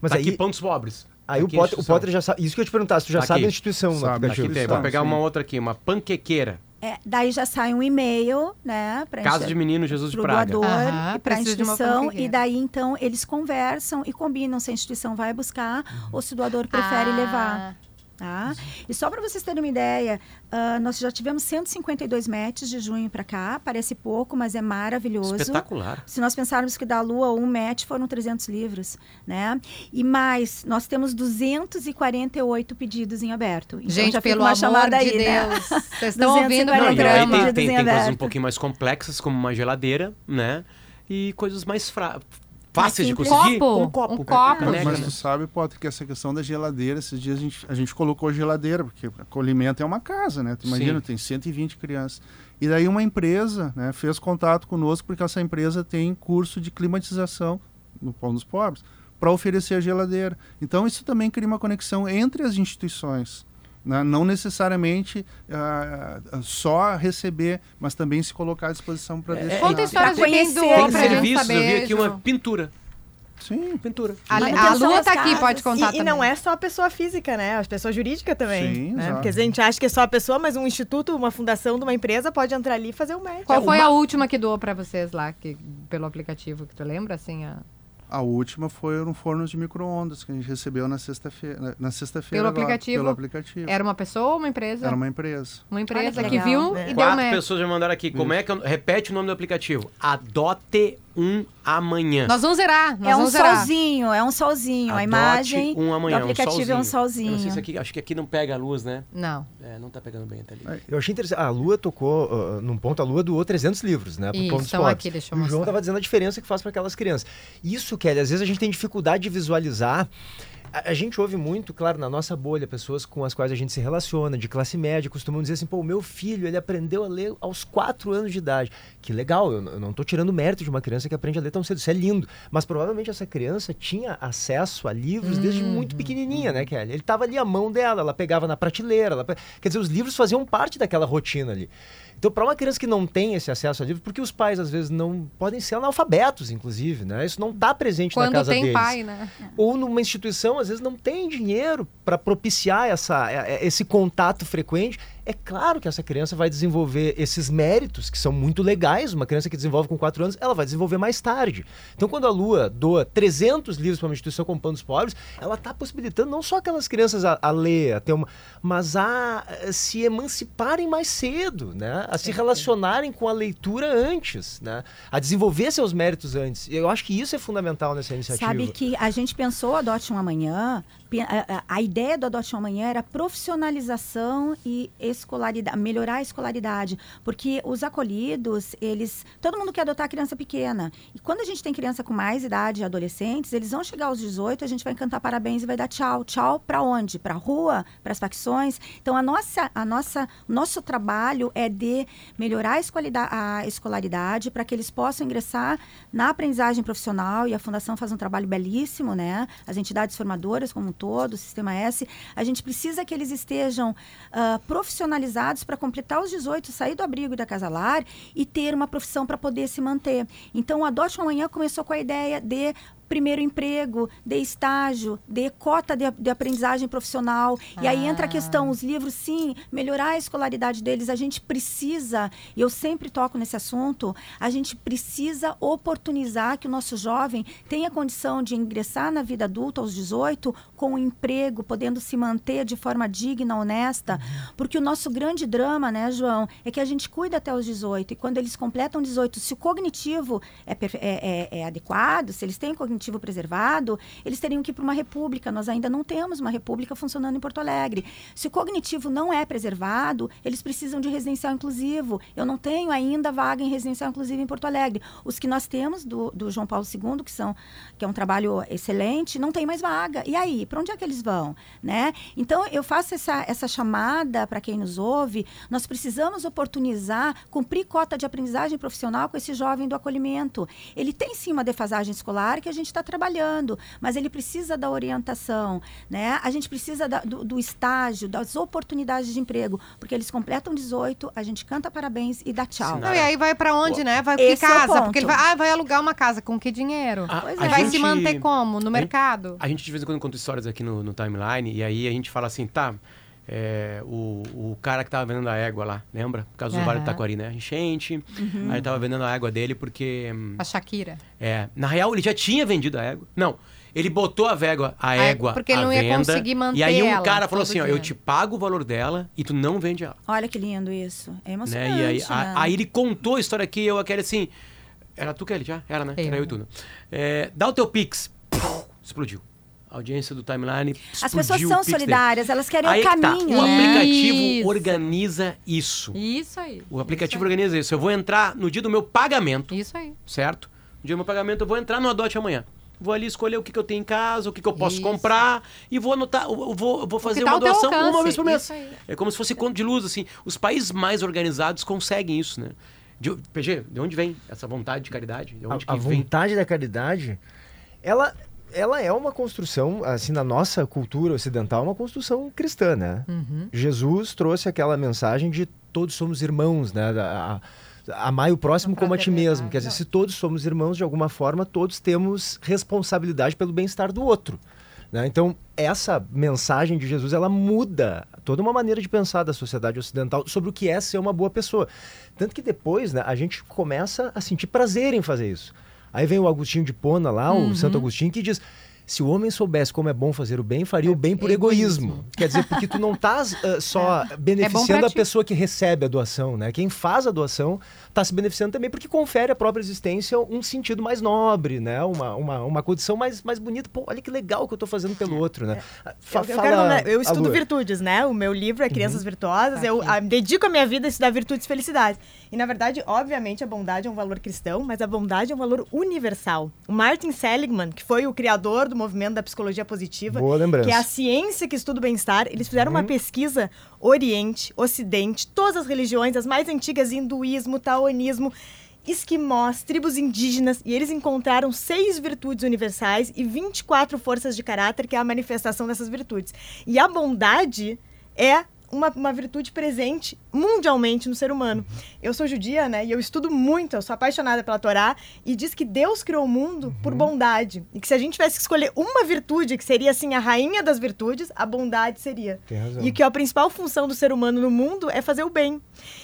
Mas tá aí, aqui, pontos pobres. aí o, Aqui, Potter, o. Potter já sabe. Isso que eu te perguntar, se tu já Aqui. sabe a instituição no Sabe. Aqui tem, vou pegar uma outra aqui, uma panquequeira. É, daí já sai um e-mail, né? Pra encher- de Menino Jesus de Praga. doador Aham, e para a instituição e daí então eles conversam e combinam se a instituição vai buscar ou se o doador prefere Ah, levar. Tá? E só para vocês terem uma ideia, ah, nós já tivemos 152 matches de junho para cá. Parece pouco, mas é maravilhoso. Espetacular. Se nós pensarmos que da Lua um match foram 300 livros, né? E mais, nós temos 248 pedidos em aberto. Então Gente, já pelo uma amor chamada de aí, né? Deus. (laughs) Vocês estão ouvindo o 240 Não, aí programa. tem, tem, em tem coisas um pouquinho mais complexas, como uma geladeira, né? E coisas mais. Fáceis de conseguir. Copo, Um copo. um copo. Mas né? tu sabe, Potter, que essa questão da geladeira, esses dias a gente, a gente colocou geladeira, porque acolhimento é uma casa, né? Tu imagina, Sim. tem 120 crianças. E daí uma empresa né, fez contato conosco, porque essa empresa tem curso de climatização no Pão dos Pobres. para oferecer a geladeira. Então, isso também cria uma conexão entre as instituições. Né? Não necessariamente ah, só receber, mas também se colocar à disposição para É, deixar. Conta histórias de quem doou gente serviços, eu vi saber. aqui uma pintura. Sim. Pintura. A, a Lua das tá aqui, casas. pode contar E, e não é só a pessoa física, né? A pessoa jurídica também. Sim, né? Porque a gente acha que é só a pessoa, mas um instituto, uma fundação de uma empresa pode entrar ali e fazer o médico. Qual É, foi uma- a última que doou pra vocês lá, que, pelo aplicativo, que tu lembra, assim? A... A última foi um forno de micro-ondas que a gente recebeu na sexta-feira. na- Na sexta-feira Pelo agora, aplicativo? Pelo aplicativo. Era uma pessoa ou uma empresa? Era uma empresa. Uma empresa Olha que, que viu legal. e É. deu Quatro match. pessoas já mandaram aqui. Como é que eu... Repete o nome do aplicativo. Adote um amanhã. Nós vamos zerar, nós É um vamos zerar. solzinho, é um solzinho. Adote a imagem um amanhã, do aplicativo um é um Eu solzinho. não sei se aqui, acho que aqui não pega a luz, né? Não. É, não tá pegando bem, tá ali. Eu achei interessante. A Lua tocou uh, num ponto, a Lua doou 300 livros, né? Pro Isso, ponto estão aqui, deixa eu E o João mostrar. estava dizendo a diferença que faz para aquelas crianças. Isso, Kelly, às vezes a gente tem dificuldade de visualizar. A, a gente ouve muito, claro, na nossa bolha, pessoas com as quais a gente se relaciona, de classe média, costumam dizer assim, pô, o meu filho, ele aprendeu a ler aos 4 anos de idade. Que legal, eu, eu não estou tirando mérito de uma criança que aprende a ler tão cedo, isso é lindo. Mas provavelmente essa criança tinha acesso a livros desde Uhum. muito pequenininha, né, Kelly? Ele estava ali à mão dela, ela pegava na prateleira, ela quer dizer, os livros faziam parte daquela rotina ali. Então, para uma criança que não tem esse acesso a livros, porque os pais às vezes não podem ser analfabetos, inclusive, né? Isso não está presente na Quando casa tem deles pai, né? ou numa instituição às vezes não tem dinheiro para propiciar essa, é- é- esse contato frequente, é claro que essa criança vai desenvolver esses méritos que são muito legais. Uma criança que desenvolve com 4 anos, ela vai desenvolver mais tarde. Então, quando a Lua doa 300 livros para uma instituição como Pão dos Pobres, ela está possibilitando não só aquelas crianças a, a ler, a ter uma, mas a, eh, se emanciparem mais cedo, né? A se relacionarem com a leitura antes, né? A desenvolver seus méritos antes. Eu acho que isso é fundamental nessa iniciativa. Sabe que a gente pensou Adote um Amanhã, a, ideia do Adote Amanhã era profissionalização e escolaridade, melhorar a escolaridade, porque os acolhidos, eles, todo mundo quer adotar criança pequena. E quando a gente tem criança com mais idade, adolescentes, eles vão chegar aos 18, a gente vai cantar parabéns e vai dar tchau. Tchau para onde? Para a rua, para as facções. Então a nossa, a nossa, nosso trabalho é de melhorar a escolaridade para que eles possam ingressar na aprendizagem profissional e a fundação faz um trabalho belíssimo, né? As entidades formadoras como um o Sistema S, a gente precisa que eles estejam ah, profissionalizados para completar os 18, sair do abrigo e da casa lar e ter uma profissão para poder se manter. Então, o Adote Amanhã começou com a ideia de primeiro emprego, de estágio, de cota de, de aprendizagem profissional. E aí entra a questão, os livros, sim, melhorar a escolaridade deles. A gente precisa, e eu sempre toco nesse assunto, a gente precisa oportunizar que o nosso jovem tenha condição de ingressar na vida adulta aos 18 com um emprego, podendo se manter de forma digna, honesta. Porque o nosso grande drama, né, João, é que a gente cuida até os 18 e quando eles completam 18, se o cognitivo é, é- é- é adequado, se eles têm cognitivo preservado, eles teriam que ir para uma república. Nós ainda não temos uma república funcionando em Porto Alegre. Se o cognitivo não é preservado, eles precisam de residencial inclusivo. Eu não tenho ainda vaga em residencial inclusivo em Porto Alegre. Os que nós temos do, do João Paulo II, que são que é um trabalho excelente, não tem mais vaga. E aí, para onde é que eles vão, né? Então eu faço essa, essa chamada para quem nos ouve. Nós precisamos oportunizar, cumprir cota de aprendizagem profissional com esse jovem do acolhimento. Ele tem sim uma defasagem escolar que a gente está trabalhando, mas ele precisa da orientação, né? A gente precisa da- do, do estágio, das oportunidades de emprego, porque eles completam 18, a gente canta parabéns e dá tchau. Não, e aí vai pra onde, né? Vai que é casa? ponto. porque ele vai, ah, vai alugar uma casa. Com que dinheiro? A- é. vai gente- se manter como? No a mercado? A gente de vez em quando conta histórias aqui no, no timeline e aí a gente fala assim, tá, é, o, o cara que tava vendendo a égua lá, lembra? Por causa do Vale do. Taquari, né? Enchente. Uhum. Aí ele tava vendendo a égua dele porque... hum, A Shakira. É, na real, ele já tinha vendido a égua. Não, ele botou a, végua, a A égua porque ele não ia venda, conseguir manter E aí um cara falou assim, ó, eu te pago o valor dela e tu não vende ela. Olha que lindo isso. É emocionante. Né? E aí, né? a- aí ele contou a história aqui, eu aquele assim... Era tu, Kelly, já? Era, né? Eu. Era eu e tu, né? É, dá o teu Pix. Explodiu. A audiência do timeline As pessoas são solidárias, elas querem Aí o que tá, caminho, o né? aplicativo Isso. organiza isso. Isso aí. O aplicativo organiza isso. Eu vou entrar no dia do meu pagamento, Isso aí. certo? No dia do meu pagamento, eu vou entrar no Adote amanhã. Vou ali escolher o que, que eu tenho em casa, o que, que eu posso Isso. comprar e vou anotar, eu vou, vou fazer tá uma doação uma vez por mês. isso aí. É como se fosse conto de luz, assim. Os países mais organizados conseguem isso, né? De, PG, de onde vem essa vontade de caridade? De onde a, a vontade da caridade, ela ela é uma construção, assim, na nossa cultura ocidental, uma construção cristã, né? Jesus trouxe aquela mensagem de todos somos irmãos, né? Da- a- amai o próximo como a ti mesmo. Quer dizer, se todos somos irmãos, de alguma forma, todos temos responsabilidade pelo bem-estar do outro. né? Então, essa mensagem de Jesus, ela muda toda uma maneira de pensar da sociedade ocidental sobre o que é ser uma boa pessoa. Tanto que depois, né, a gente começa a sentir prazer em fazer isso. Aí vem o Agostinho de Pona lá, Uhum. o Santo Agostinho, que diz: se o homem soubesse como é bom fazer o bem, faria o bem por egoísmo. egoísmo. Quer dizer, porque tu não estás ah, só (laughs) beneficiando pra a ti. pessoa que recebe a doação, né? Quem faz a doação está se beneficiando também porque confere à própria existência um sentido mais nobre, né? Uma, uma, uma condição mais, mais bonita. Pô, olha que legal que eu estou fazendo pelo outro, né? Fa- Eu, eu, fala, quero eu estudo virtudes, né? O meu livro é Crianças Virtuosas. Tá eu ah, dedico a minha vida a estudar virtudes e felicidade. E, na verdade, obviamente, a bondade é um valor cristão, mas a bondade é um valor universal. O Martin Seligman, que foi o criador do movimento da psicologia positiva, Boa lembrança. que é a ciência que estuda o bem-estar, eles fizeram uma pesquisa Oriente, Ocidente, todas as religiões, as mais antigas, hinduísmo, taoísmo, esquimós, tribos indígenas, e eles encontraram seis virtudes universais e 24 forças de caráter, que é a manifestação dessas virtudes. E a bondade é uma, uma virtude presente mundialmente no ser humano. Eu sou judia, né? E eu estudo muito, eu sou apaixonada pela Torá, e diz que Deus criou o mundo por bondade. E que se a gente tivesse que escolher uma virtude, que seria assim a rainha das virtudes, a bondade seria. Tem razão. E que a principal função do ser humano no mundo é fazer o bem.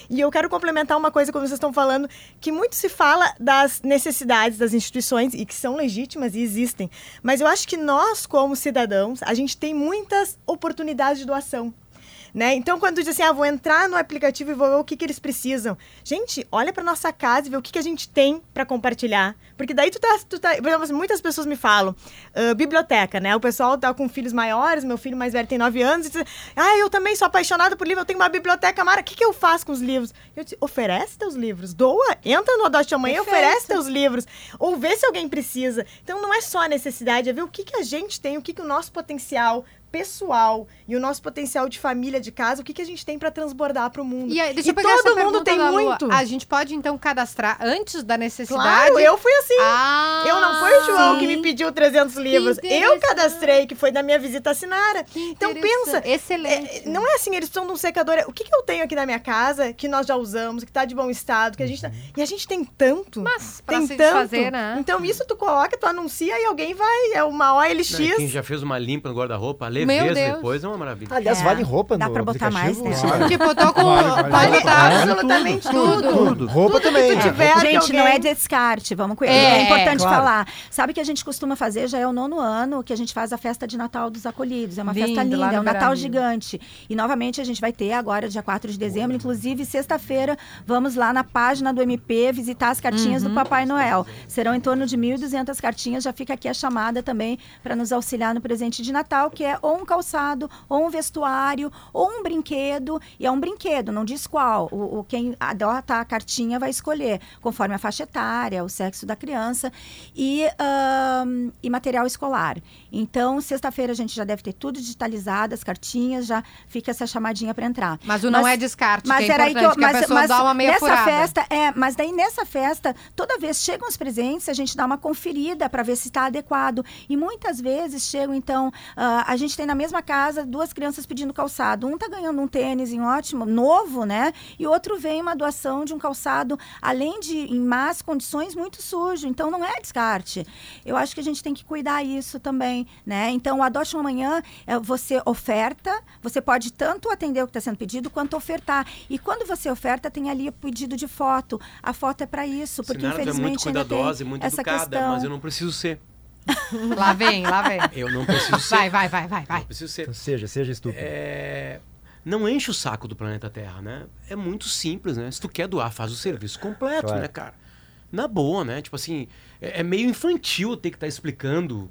E eu quero complementar uma coisa, como vocês estão falando, que muito se fala das necessidades das instituições, e que são legítimas e existem. Mas eu acho que nós, como cidadãos, a gente tem muitas oportunidades de doação. Né? Então, quando diz assim, ah, vou entrar no aplicativo e vou ver o que, que eles precisam. Gente, olha para nossa casa e vê o que, que a gente tem para compartilhar. Porque daí tu tá, tu tá. Por exemplo, assim, muitas pessoas me falam, ah, biblioteca, né? O pessoal tá com filhos maiores, meu filho mais velho tem 9 anos, e diz, ah, eu também sou apaixonada por livro, eu tenho uma biblioteca mara, o que, que eu faço com os livros? Eu disse, oferece teus livros, doa, entra no Adote Amanhã e oferece teus livros. Ou vê se alguém precisa. Então não é só a necessidade, é ver o que, que a gente tem, o que, que o nosso potencial pessoal e o nosso potencial de família, de casa, o que, que a gente tem para transbordar para o mundo. E aí, E todo mundo tem muito. A gente pode, então, cadastrar antes da necessidade? Claro, eu fui assim. Ah, Eu não foi o João sim. que me pediu 300 livros. Eu cadastrei, que foi da minha visita a Sinara. Que Então pensa. Excelente. é, não é assim, eles precisam de um secador. é, O que, que eu tenho aqui na minha casa que nós já usamos, que tá de bom estado, que a gente tá... E a gente tem tanto. Mas pra tem se tanto. desfazer, né? Então isso tu coloca, tu anuncia e alguém vai. É uma OLX. Não, quem já fez uma limpa no guarda-roupa, leveza depois é uma maravilha. Aliás, É, vale roupa dá no pra botar mais, né? Simara? Tipo, eu tô com. Vale, vale. Botar absolutamente tudo. tudo. Tudo. Roupa Tudo que também. tu tiver. que Gente, alguém- não é descarte, vamos com É, é, importante claro. falar. Sabe que a gente costuma fazer, já é o nono ano que a gente faz a festa de Natal dos acolhidos. É uma Lindo, festa linda, é um Natal gigante. E novamente a gente vai ter agora, dia 4 de dezembro, inclusive sexta-feira, vamos lá na página do MP visitar as cartinhas Uhum. do Papai Noel. Serão em torno de 1.200 cartinhas, já fica aqui a chamada também para nos auxiliar no presente de Natal, que é ou um calçado, ou um vestuário, ou um brinquedo. E é um brinquedo, não diz qual. O, o- quem adota a cartinha vai escolher, conforme a faixa etária, o sexo da criança e, ahn, e material escolar. Então, sexta-feira a gente já deve ter tudo digitalizado, as cartinhas, já fica essa chamadinha para entrar. Mas o não Mas- é descarte, Mas que é era aí importante, que eu, que, mas, a pessoa mas dá uma meia nessa furada. festa, é, mas daí nessa festa, toda vez chegam os presentes, a gente dá uma conferida para ver se está adequado. E muitas vezes chegam, então, ah, a gente tem na mesma casa duas crianças pedindo calçado. Um tá ganhando um tênis em ótimo, novo, né? E outro vem uma doação de um calçado, além de em más condições, muito sujo. Então não é descarte. Eu acho que a gente tem que cuidar isso também, né? Então o Adote um Amanhã, é, você oferta, você pode tanto atender o que está sendo pedido, quanto ofertar. E quando você oferta, tem ali o pedido de foto. A foto é para isso, porque Sinara, tu é infelizmente muito cuidadosa e muito educada, questão. mas eu não preciso ser. (laughs) Lá vem, lá vem. Eu não preciso (laughs) ser. Vai, vai, vai, vai, vai. Não preciso ser. Então, seja, seja estúpido. É, Não enche o saco do planeta Terra, né? É muito simples, né? Se tu quer doar, faz o serviço completo, Claro. né, cara? Na boa, né? Tipo assim, é, é meio infantil ter que estar explicando,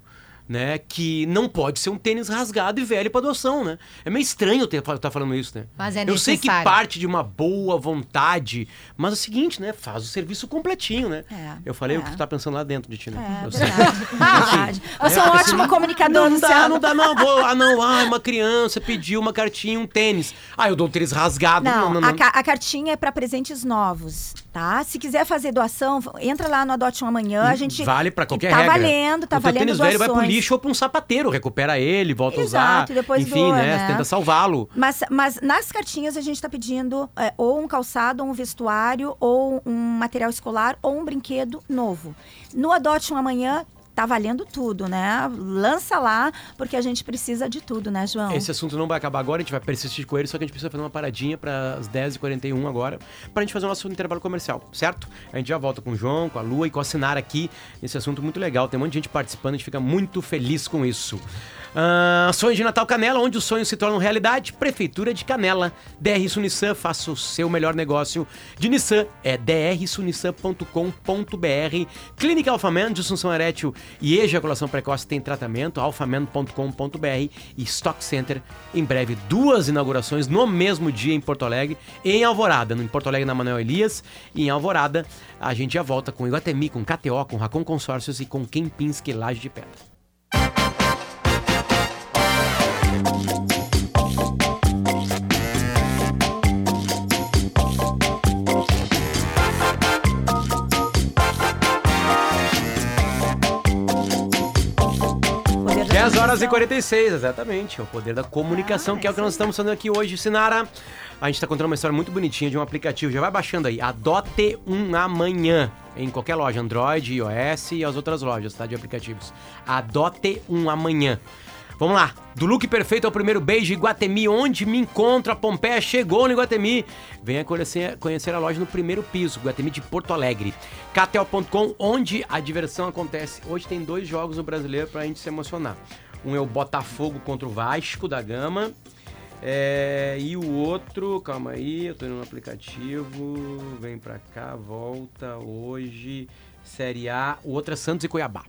né? Que não pode ser um tênis rasgado e velho pra adoção, né? É meio estranho eu estar falando isso, né? Mas é Eu sei que necessário. parte de uma boa vontade, mas é o seguinte, né? Faz o serviço completinho, né? É, eu falei o é. que tu tá pensando lá dentro de ti, né? É, Eu sei. (laughs) verdade. verdade. Eu sou um É, ótimo comunicador, Não dá, não dá, não. Vou, ah, não, ah, uma criança pediu uma cartinha, um tênis. Ah, eu dou um tênis rasgado. Não, Não, não, A, ca- a cartinha é para presentes novos, tá? Se quiser fazer doação, entra lá no Adote um Amanhã, a gente Vale pra qualquer tá regra. valendo, tá o valendo tênis velho vai pro doações. Bicho ou pra um sapateiro, recupera ele, volta Exato, a usar. depois Enfim, doa, né? né? Tenta salvá-lo. Mas, mas nas cartinhas a gente está pedindo é, ou um calçado, ou um vestuário, ou um material escolar, ou um brinquedo novo. No Adote um Amanhã tá valendo tudo, né? Lança lá, porque a gente precisa de tudo, né, João? Esse assunto não vai acabar agora, a gente vai persistir com ele, só que a gente precisa fazer uma paradinha para as 10h41 agora, pra gente fazer o nosso intervalo comercial, certo? A gente já volta com o João, com a Lua e com a Sinara aqui nesse assunto muito legal. Tem um monte de gente participando, a gente fica muito feliz com isso. Ah, sonho de Natal Canela, onde os sonhos se tornam realidade. Prefeitura de Canela. DR Sunissan, faça o seu melhor negócio de Nissan. É drsunissan.com.br. Clínica Alfaman, disfunção erétil e ejaculação precoce tem tratamento. alfaman.com.br e Stock Center. Em breve, duas inaugurações no mesmo dia em Porto Alegre. Em Alvorada, no Porto Alegre na Manuel Elias. E em Alvorada, a gente já volta com Iguatemi, com KTO, com Racon Consórcios e com Kempinski Laje de Pedra. 10 horas e comunicação. 46, exatamente. É o poder da comunicação, que é o que nós estamos fazendo aqui hoje, Sinara. A gente está contando uma história muito bonitinha de um aplicativo. Já vai baixando aí. Adote um amanhã. Em qualquer loja, Android, iOS e as outras lojas, tá? De aplicativos. Adote um amanhã. Vamos lá. Do look perfeito ao primeiro beijo, Iguatemi, onde me encontro. A Pompeia chegou no Iguatemi. Venha conhecer, conhecer a loja no primeiro piso, Iguatemi de Porto Alegre. KTO.com, onde a diversão acontece. Hoje tem dois jogos no brasileiro pra gente se emocionar. Um é o Botafogo contra o Vasco da Gama. É, e o outro, calma aí, eu tô indo no aplicativo. Vem pra cá, volta. Hoje, Série A. O outro é Santos e Cuiabá.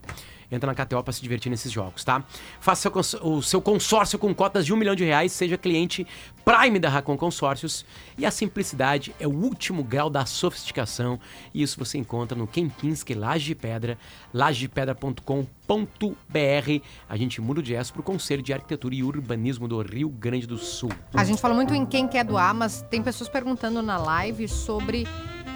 Entra na KTO pra se divertir nesses jogos, tá? Faça o seu consórcio com cotas de um milhão de reais, seja cliente Prime da Racon Consórcios. E a simplicidade é o último grau da sofisticação. E isso você encontra no Kempinski Laje de Pedra, lajepedra.com.br. A gente muda de S pro Conselho de Arquitetura e Urbanismo do Rio Grande do Sul. A gente fala muito em quem quer doar, mas tem pessoas perguntando na live sobre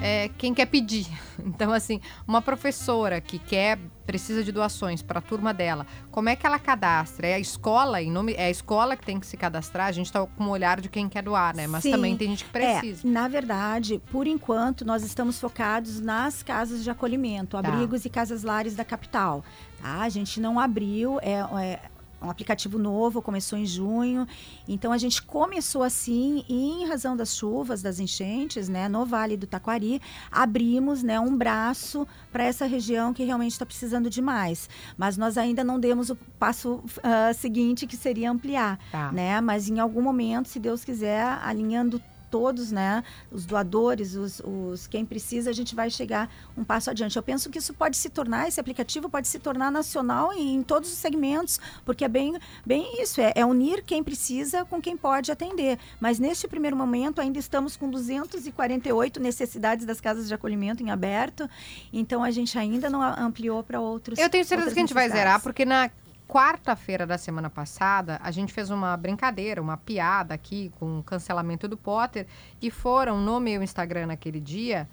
é, quem quer pedir. (laughs) Então, assim, uma professora que quer, precisa de doações para a turma dela, como é que ela cadastra? É a escola, em nome, é a escola que tem que se cadastrar? A gente tá com o olhar de quem quer doar, né? Mas Sim. também tem gente que precisa. É, na verdade, por enquanto, nós estamos focados nas casas de acolhimento, Tá. abrigos e casas lares da capital. Tá? A gente não abriu, é, é um aplicativo novo, começou em junho. Então a gente começou assim e em razão das chuvas, das enchentes, né, no Vale do Taquari, abrimos, né, um braço para essa região que realmente está precisando de mais. Mas nós ainda não demos o passo ah, seguinte, que seria ampliar Tá. né? Mas em algum momento, se Deus quiser, alinhando todos, né? Os doadores, os, os quem precisa, a gente vai chegar um passo adiante. Eu penso que isso pode se tornar, esse aplicativo pode se tornar nacional em, em todos os segmentos, porque é bem, bem isso, é, é unir quem precisa com quem pode atender. Mas neste primeiro momento ainda estamos com 248 necessidades das casas de acolhimento em aberto, então a gente ainda não ampliou para outros. Eu tenho certeza que a gente vai zerar, porque na quarta-feira da semana passada, a gente fez uma brincadeira, uma piada aqui com o cancelamento do Potter e foram no meu Instagram naquele dia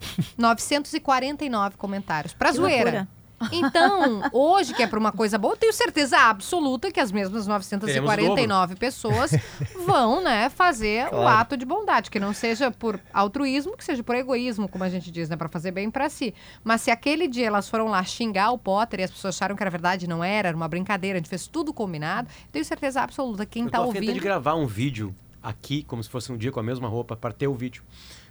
(laughs) 949 comentários. Pra Que zoeira. loucura. Então, hoje, que é pra uma coisa boa, eu tenho certeza absoluta que as mesmas 949 pessoas vão, né, fazer o Claro. ato de bondade, que não seja por altruísmo, que seja por egoísmo, como a gente diz, né, Pra fazer bem pra si. Mas se aquele dia elas foram lá xingar o Potter e as pessoas acharam que era verdade, não era, era uma brincadeira, a gente fez tudo combinado, tenho certeza absoluta quem Eu tá afim até de ouvindo gravar um vídeo aqui, como se fosse um dia com a mesma roupa, pra ter o vídeo.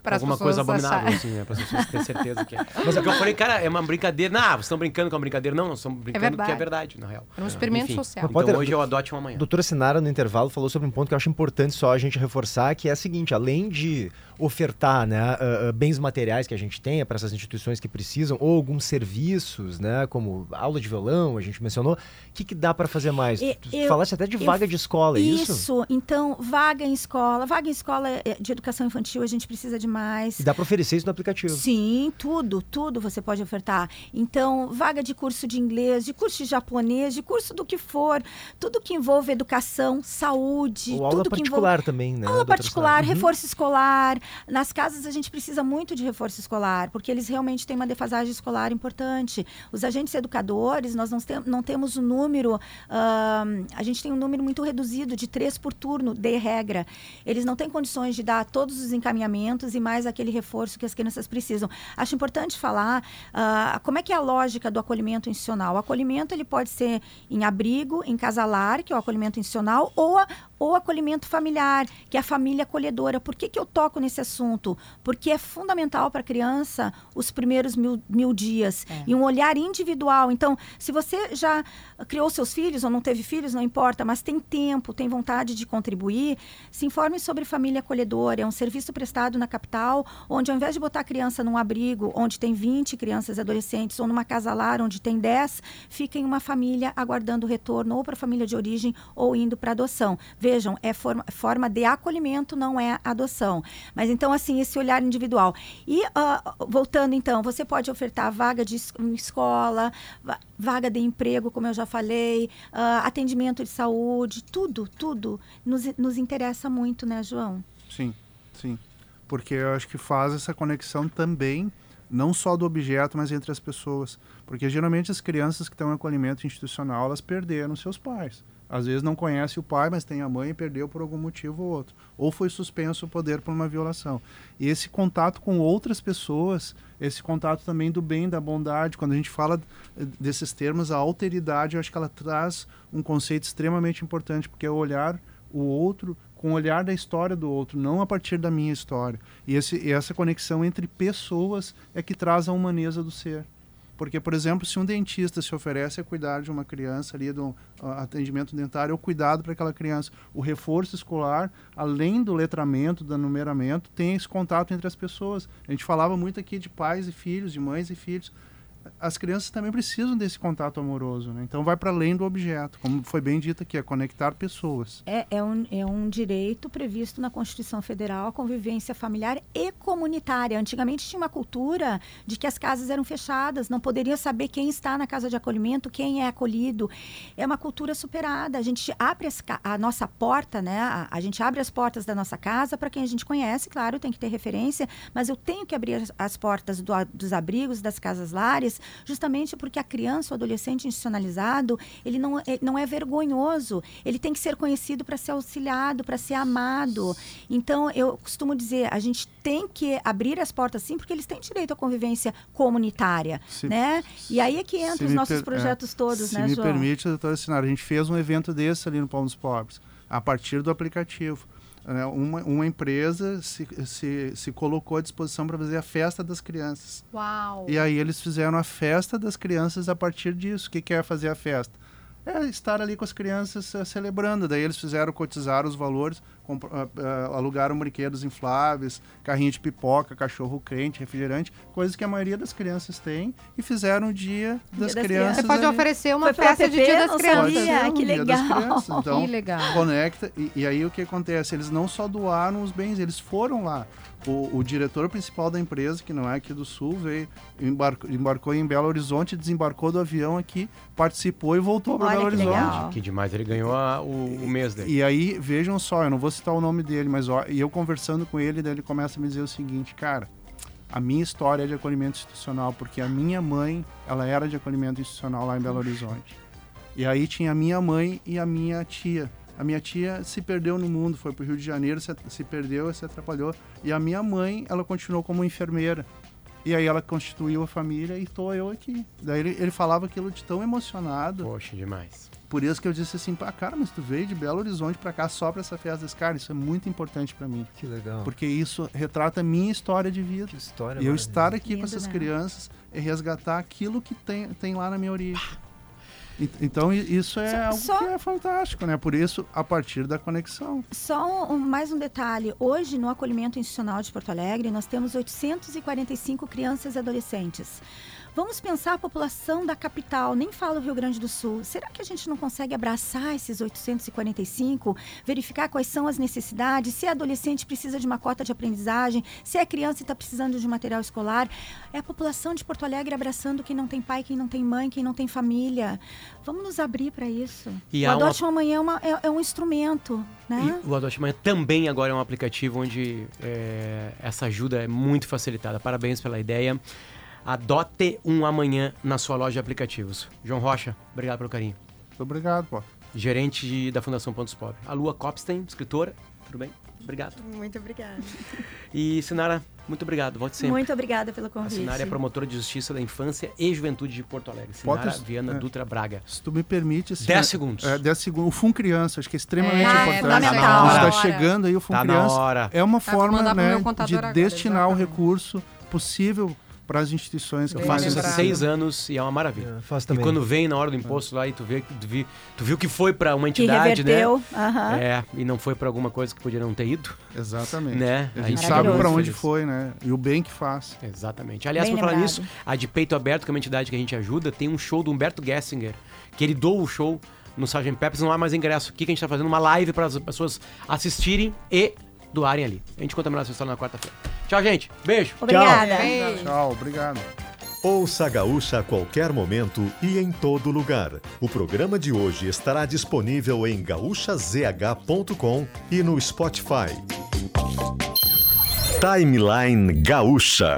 Para as Alguma coisa abominável, assim, né? Para as pessoas terem certeza que é. Mas é que eu falei, cara, é uma brincadeira. Não, vocês estão brincando com a brincadeira. Não, nós estamos brincando que é verdade, na real. Era um experimento Enfim, social. Então Potter, hoje eu adote um amanhã. Doutora Sinara, no intervalo, falou sobre um ponto que eu acho importante só a gente reforçar, que é o seguinte, além de ofertar né, ah, ah, bens materiais que a gente tenha para essas instituições que precisam, ou alguns serviços, né, como aula de violão, a gente mencionou, o que, que dá para fazer mais? E- Tu eu- falaste até de eu- vaga de escola, é isso? Isso, então, vaga em escola, vaga em escola eh, de educação infantil, a gente precisa de mais. E dá para oferecer isso no aplicativo. Sim, tudo, tudo você pode ofertar. Então, vaga de curso de inglês, de curso de japonês, de curso do que for, tudo que envolve educação, saúde, Ou tudo aula que particular envolve também, né? Aula particular? Uhum. reforço escolar. Nas casas a gente precisa muito de reforço escolar, porque eles realmente têm uma defasagem escolar importante. Os agentes educadores, nós não, tem, não temos um número, ahn, a gente tem um número muito reduzido, de três por turno, de regra. Eles não têm condições de dar todos os encaminhamentos e mais aquele reforço que as crianças precisam. Acho importante falar ah, como é que é a lógica do acolhimento institucional. O acolhimento ele pode ser em abrigo, em casalar, que é o acolhimento institucional, ou, ou acolhimento familiar, que é a família acolhedora. Por que, que eu toco nesse assunto? Porque é fundamental para a criança os primeiros mil, mil dias e um olhar individual. Então, se você já criou seus filhos ou não teve filhos, não importa, mas tem tempo, tem vontade de contribuir, se informe sobre família acolhedora. É um serviço prestado na capital, onde ao invés de botar a criança num abrigo onde tem 20 crianças e adolescentes, ou numa casa lar onde tem 10, fica em uma família aguardando o retorno, ou para a família de origem, ou indo para adoção. Vejam, é forma, forma de acolhimento, não é adoção. Mas então, assim, esse olhar individual. E, ah, voltando então, você pode ofertar vaga de escola, va- vaga de emprego, como eu já falei, ah, atendimento de saúde, tudo, tudo nos, nos interessa muito, né, João? Sim, sim. Porque eu acho que faz essa conexão também, não só do objeto, mas entre as pessoas. Porque geralmente as crianças que estão em acolhimento institucional, elas perderam seus pais. Às vezes não conhece o pai, mas tem a mãe e perdeu por algum motivo ou outro. Ou foi suspenso o poder por uma violação. E esse contato com outras pessoas, esse contato também do bem, da bondade, quando a gente fala eh, desses termos, a alteridade, eu acho que ela traz um conceito extremamente importante, porque é olhar o outro com o olhar da história do outro, não a partir da minha história. E, esse, e essa conexão entre pessoas é que traz a humaneza do ser. Porque, por exemplo, se um dentista se oferece a cuidar de uma criança ali, do ah, atendimento dentário, ou cuidado para aquela criança, o reforço escolar, além do letramento, do numeramento, tem esse contato entre as pessoas. A gente falava muito aqui de pais e filhos, de mães e filhos. As crianças também precisam desse contato amoroso, né? Então vai para além do objeto, como foi bem dito aqui, é conectar pessoas. É, é, um, é um direito previsto na Constituição Federal a convivência familiar e comunitária. Antigamente tinha uma cultura de que as casas eram fechadas, não poderia saber quem está na casa de acolhimento, quem é acolhido. É uma cultura superada. A gente abre as a nossa porta, né? A, a gente abre as portas da nossa casa para quem a gente conhece, claro, tem que ter referência, mas eu tenho que abrir as, as portas do dos abrigos, das casas lares, justamente porque a criança, o adolescente institucionalizado, ele não, ele não é vergonhoso, ele tem que ser conhecido para ser auxiliado, para ser amado. Então, eu costumo dizer, a gente tem que abrir as portas sim, porque eles têm direito à convivência comunitária, Se- né? E aí é que Se entra os me nossos per- projetos é, todos, Se né, me João? permite, doutora Sinara, a gente fez um evento desse ali no Pão dos Pobres, a partir do aplicativo. Né? Uma, uma empresa se, se, se colocou à disposição para fazer a festa das crianças. Uau! E aí eles fizeram a festa das crianças a partir disso. O que, que é fazer a festa? É estar ali com as crianças eh, celebrando. Daí eles fizeram cotizar os valores, alugaram brinquedos infláveis, carrinho de pipoca, cachorro crente, refrigerante, coisas que a maioria das crianças tem, e fizeram o dia das, das crianças. Você pode ali. oferecer uma Foi festa de Dia das Crianças. Pode sabia? ser um que dia das legal. crianças. Então, Que legal. conecta. E, e aí o que acontece? Eles não só doaram os bens, eles foram lá. O, o diretor principal da empresa, que não é aqui do Sul, veio, embarcou, embarcou em Belo Horizonte, desembarcou do avião aqui, participou e voltou para Belo que Horizonte. legal. Que demais, ele ganhou a- o, o mês dele. E aí, vejam só, eu não vou citar o nome dele, mas ó, e eu conversando com ele, daí ele começa a me dizer o seguinte, cara, a minha história é de acolhimento institucional, porque a minha mãe, ela era de acolhimento institucional lá em Belo Horizonte. E aí tinha a minha mãe e a minha tia. A minha tia se perdeu no mundo, foi para o Rio de Janeiro, se, se perdeu, se atrapalhou. E a minha mãe, ela continuou como enfermeira. E aí ela constituiu a família e estou eu aqui. Daí ele, ele falava aquilo de tão emocionado. Poxa, demais. Por isso que eu disse assim, pá, cara, mas tu veio de Belo Horizonte pra cá só pra essa festa desse cara, isso é muito importante pra mim. Que legal. Porque isso retrata a minha história de vida. Que história E eu estar aqui com Lindo, essas né? crianças é resgatar aquilo que tem, tem lá na minha origem. Então isso é algo só- que é fantástico, né? Por isso, a partir da conexão. Só um- mais um detalhe. Hoje, no acolhimento institucional de Porto Alegre, nós temos 845 crianças e adolescentes. Vamos pensar a população da capital, nem falo Rio Grande do Sul. Será que a gente não consegue abraçar esses 845, verificar quais são as necessidades, se é adolescente precisa de uma cota de aprendizagem, se é criança e está precisando de material escolar? É a população de Porto Alegre abraçando quem não tem pai, quem não tem mãe, quem não tem família. Vamos nos abrir para isso. E o Adote uma Manhã é, uma- é- é um instrumento, né? E o Adote Manhã também agora é um aplicativo onde é, essa ajuda é muito facilitada. Parabéns pela ideia. Adote um amanhã na sua loja de aplicativos. João Rocha, obrigado pelo carinho. Muito obrigado, pô. Gerente de- da Fundação Pontos Pobre. A Lua Copstein, escritora. Tudo bem? Obrigado. Muito obrigada. E Sinara, muito obrigado. Volte sempre. Muito obrigada pelo A convite. Sinara é promotora de justiça da infância e juventude de Porto Alegre. Sinara Pode- Viana é. Dutra Braga. Se tu me permite... Assim, 10 é- segundos. É, 10 segundos. O Fum Criança, acho que é extremamente É, importante. fundamental. Tá na. Está chegando aí o Fum Tá na Criança. hora. É uma Tá, forma né, de agora, destinar o exatamente. recurso possível para as instituições que Eu faço isso há seis anos e é uma maravilha. É, faço E quando vem na hora do imposto lá e tu vê, tu, vi, tu viu que foi pra uma Que entidade, né? aham. É, e não foi pra alguma coisa que poderia não ter ido, Exatamente. né? A gente sabe para onde feliz. foi, né? E o bem que faz. Exatamente. Aliás, por falar nisso, a de Peito Aberto, que é uma entidade que a gente ajuda, tem um show do Humberto Gessinger, que ele doa o show no Sgt. Peppers, não há mais ingresso. O que a gente tá fazendo? Uma live para as pessoas assistirem e doarem ali. A gente conta melhor essa história na quarta-feira. Tchau, gente. Beijo. Obrigada. Beijo. Tchau, obrigado. Ouça a Gaúcha a qualquer momento e em todo lugar. O programa de hoje estará disponível em gaúchazh.com e no Spotify. Timeline Gaúcha.